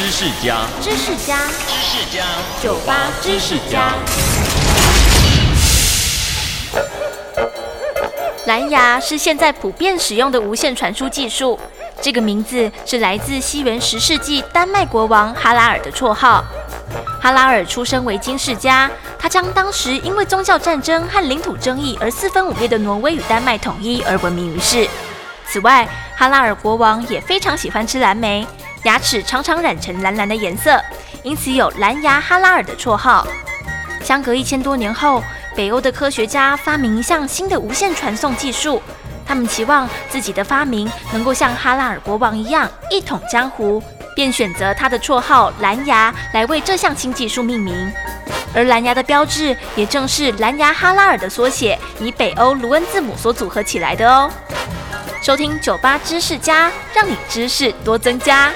知识家，知识家，知识家，酒吧知识家。蓝牙是现在普遍使用的无线传输技术。这个名字是来自西元十世纪丹麦国王哈拉尔的绰号。哈拉尔出生为金世家，他将当时因为宗教战争和领土争议而四分五裂的挪威与丹麦统一而闻名于世。此外，哈拉尔国王也非常喜欢吃蓝莓，牙齿常常染成蓝蓝的颜色，因此有蓝牙哈拉尔的绰号。相隔一千多年后，北欧的科学家发明一项新的无线传送技术，他们期望自己的发明能够像哈拉尔国王一样一统江湖。便选择他的绰号蓝牙来为这项新技术命名，而蓝牙的标志也正是蓝牙哈拉尔的缩写，以北欧卢恩字母所组合起来的哦。收听酒吧知识家，让你知识多增加。